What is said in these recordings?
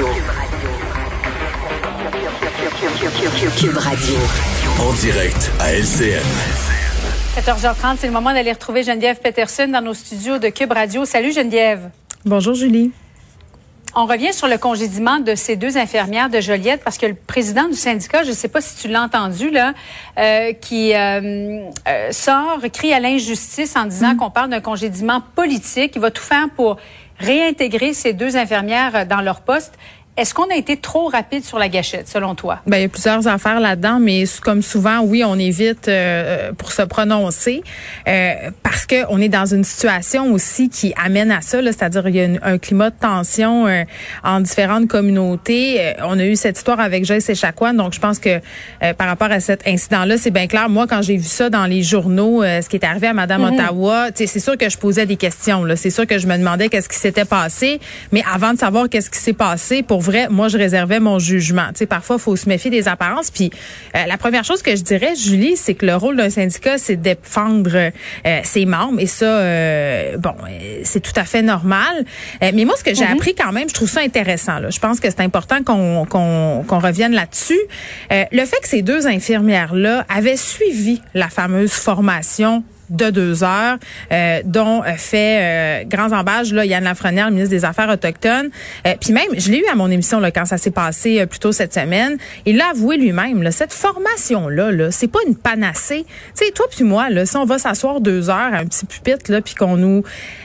Cube Radio. Cube Radio. En direct à LCN. 14h30, c'est le moment d'aller retrouver Geneviève Peterson dans nos studios de Cube Radio. Salut Geneviève. Bonjour Julie. On revient sur le congédiement de ces deux infirmières de Joliette parce que le président du syndicat, je ne sais pas si tu l'as entendu là, euh, qui euh, euh, sort, crie à l'injustice en disant qu'on parle d'un congédiement politique. Il va tout faire pour réintégrer ces deux infirmières dans leur poste. Est-ce qu'on a été trop rapide sur la gâchette, selon toi? Ben, il y a plusieurs affaires là-dedans, mais comme souvent, oui, on évite euh, pour se prononcer euh, parce que on est dans une situation aussi qui amène à ça, c'est-à-dire il y a un climat de tension euh, en différentes communautés. on a eu cette histoire avec Joyce Echaquan, donc je pense que par rapport à cet incident-là, c'est bien clair. Moi, quand j'ai vu ça dans les journaux, ce qui est arrivé à Madame Mhm. Ottawa, c'est sûr que je posais des questions. C'est sûr que je me demandais qu'est-ce qui s'était passé, mais avant de savoir qu'est-ce qui s'est passé, pour vrai, moi, je réservais mon jugement. Tu sais, parfois, il faut se méfier des apparences. Puis, euh, la première chose que je dirais, Julie, c'est que le rôle d'un syndicat, c'est de défendre euh, ses membres. Et ça, euh, bon, euh, c'est tout à fait normal. Euh, mais moi, ce que j'ai appris quand même, je trouve ça intéressant. Là. Je pense que c'est important qu'on qu'on qu'on revienne là-dessus. Euh, le fait que ces deux infirmières-là avaient suivi la fameuse formation de deux heures, euh, dont euh, fait euh, grands embages là Yann Lafrenière, le ministre des Affaires autochtones. Euh, Puis même, je l'ai eu à mon émission là quand ça s'est passé euh, plus tôt cette semaine. Il l'a avoué lui-même. Là, cette formation là, là, c'est pas une panacée. Tu sais, toi puis moi, là, si on va s'asseoir deux heures à un petit pupitre là, puis qu'on nous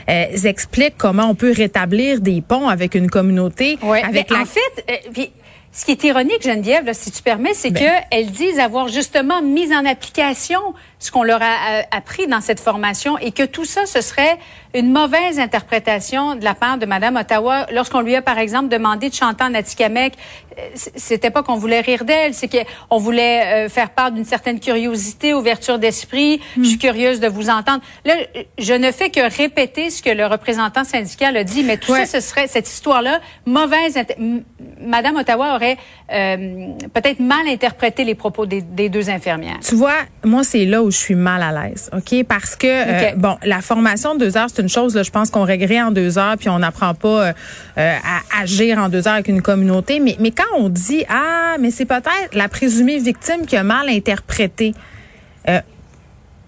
euh, explique comment on peut rétablir des ponts avec une communauté, Ouais, avec la en fait, puis, ce qui est ironique, Geneviève, là, si tu permets, c'est Ben. qu'elles disent avoir justement mis en application ce qu'on leur a appris dans cette formation et que tout ça, ce serait une mauvaise interprétation de la part de Madame Ottawa lorsqu'on lui a, par exemple, demandé de chanter en Atikamekw. Euh, C'était pas qu'on voulait rire d'elle, c'est qu'on voulait euh, faire part d'une certaine curiosité, ouverture d'esprit. Je suis curieuse de vous entendre. Là, je ne fais que répéter ce que le représentant syndical a dit, mais tout Ouais. ça, ce serait cette histoire-là mauvaise. Madame Ottawa aurait euh, peut-être mal interprété les propos des, des deux infirmières. Tu vois, moi, c'est là où suis mal à l'aise, OK? Parce que, euh, bon, la formation de deux heures, c'est une chose, là, je pense qu'on réglerait en deux heures, puis on n'apprend pas euh, euh, à agir en deux heures avec une communauté. Mais, mais quand on dit, ah, mais c'est peut-être la présumée victime qui a mal interprété,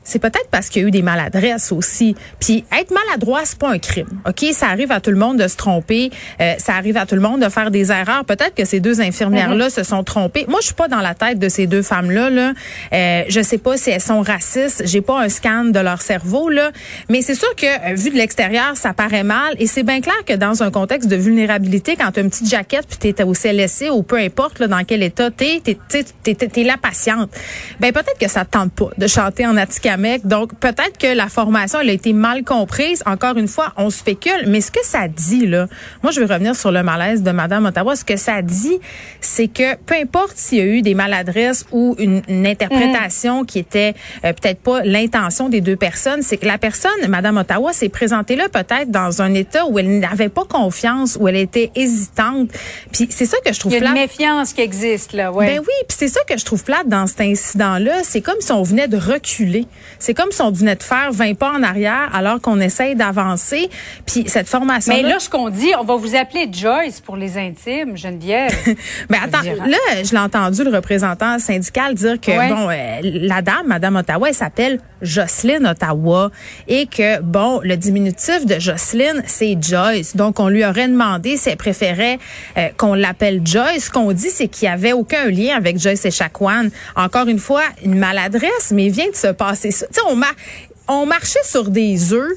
c'est peut-être parce qu'il y a eu des maladresses aussi. Puis être maladroit, c'est pas un crime. OK, ça arrive à tout le monde de se tromper, euh, ça arrive à tout le monde de faire des erreurs. Peut-être que ces deux infirmières là se sont trompées. Moi, je suis pas dans la tête de ces deux femmes là là. Euh, je sais pas si elles sont racistes, j'ai pas un scan de leur cerveau là, mais c'est sûr que euh, vu de l'extérieur, ça paraît mal et c'est bien clair que dans un contexte de vulnérabilité quand tu as une petite jaquette puis tu es au CLSC ou peu importe là, dans quel état tu es, tu es, la patiente. Ben peut-être que ça te tente pas de chanter en Donc peut-être que la formation elle a été mal comprise. Encore une fois, on spécule, mais ce que ça dit là, moi je vais revenir sur le malaise de Madame Ottawa. Ce que ça dit, c'est que peu importe s'il y a eu des maladresses ou une, une interprétation qui était euh, peut-être pas l'intention des deux personnes, c'est que la personne, Madame Ottawa, s'est présentée là peut-être dans un état où elle n'avait pas confiance, où elle était hésitante. Puis c'est ça que je trouve Il y a une plate. méfiance qui existe là, ouais. Ben oui, puis c'est ça que je trouve plate dans cet incident-là. C'est comme si on venait de reculer. C'est comme si on venait de faire 20 pas en arrière alors qu'on essaye d'avancer. Puis cette formation mais là, ce qu'on dit, on va vous appeler Joyce pour les intimes, Geneviève. Ben attends, là, je l'ai entendu le représentant syndical dire que Ouais. bon, euh, la dame, Madame Ottawa, elle s'appelle Jocelyne Ottawa et que bon, le diminutif de Jocelyne, c'est Joyce. Donc on lui aurait demandé si elle préférait euh, qu'on l'appelle Joyce. Ce qu'on dit, c'est qu'il y avait aucun lien avec Joyce et Chacuan. Encore une fois, une maladresse, mais il vient de se passer ça. Tu sais, on m'a on marchait sur des œufs,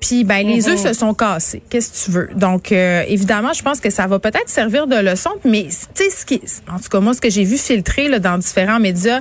puis ben les œufs se sont cassés. Qu'est-ce que tu veux? Donc euh, évidemment, je pense que ça va peut-être servir de leçon, mais tu sais ce qui en tout cas moi ce que j'ai vu filtrer là, dans différents médias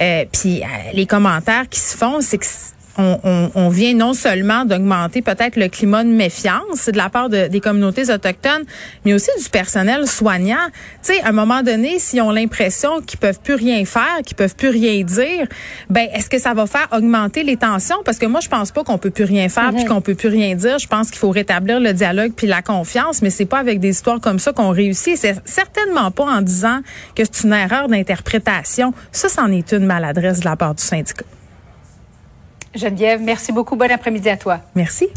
euh, puis euh, les commentaires qui se font, c'est que on, vient non seulement d'augmenter peut-être le climat de méfiance de la part des communautés autochtones, mais aussi du personnel soignant. Tu sais, à un moment donné, s'ils ont l'impression qu'ils peuvent plus rien faire, qu'ils peuvent plus rien dire, ben est-ce que ça va faire augmenter les tensions? Parce que moi, je pense pas qu'on peut plus rien faire puis qu'on peut plus rien dire. Je pense qu'il faut rétablir le dialogue puis la confiance, mais c'est pas avec des histoires comme ça qu'on réussit. C'est certainement pas en disant que c'est une erreur d'interprétation. Ça, c'en est une maladresse de la part du syndicat. Geneviève, merci beaucoup. Bon après-midi à toi. Merci.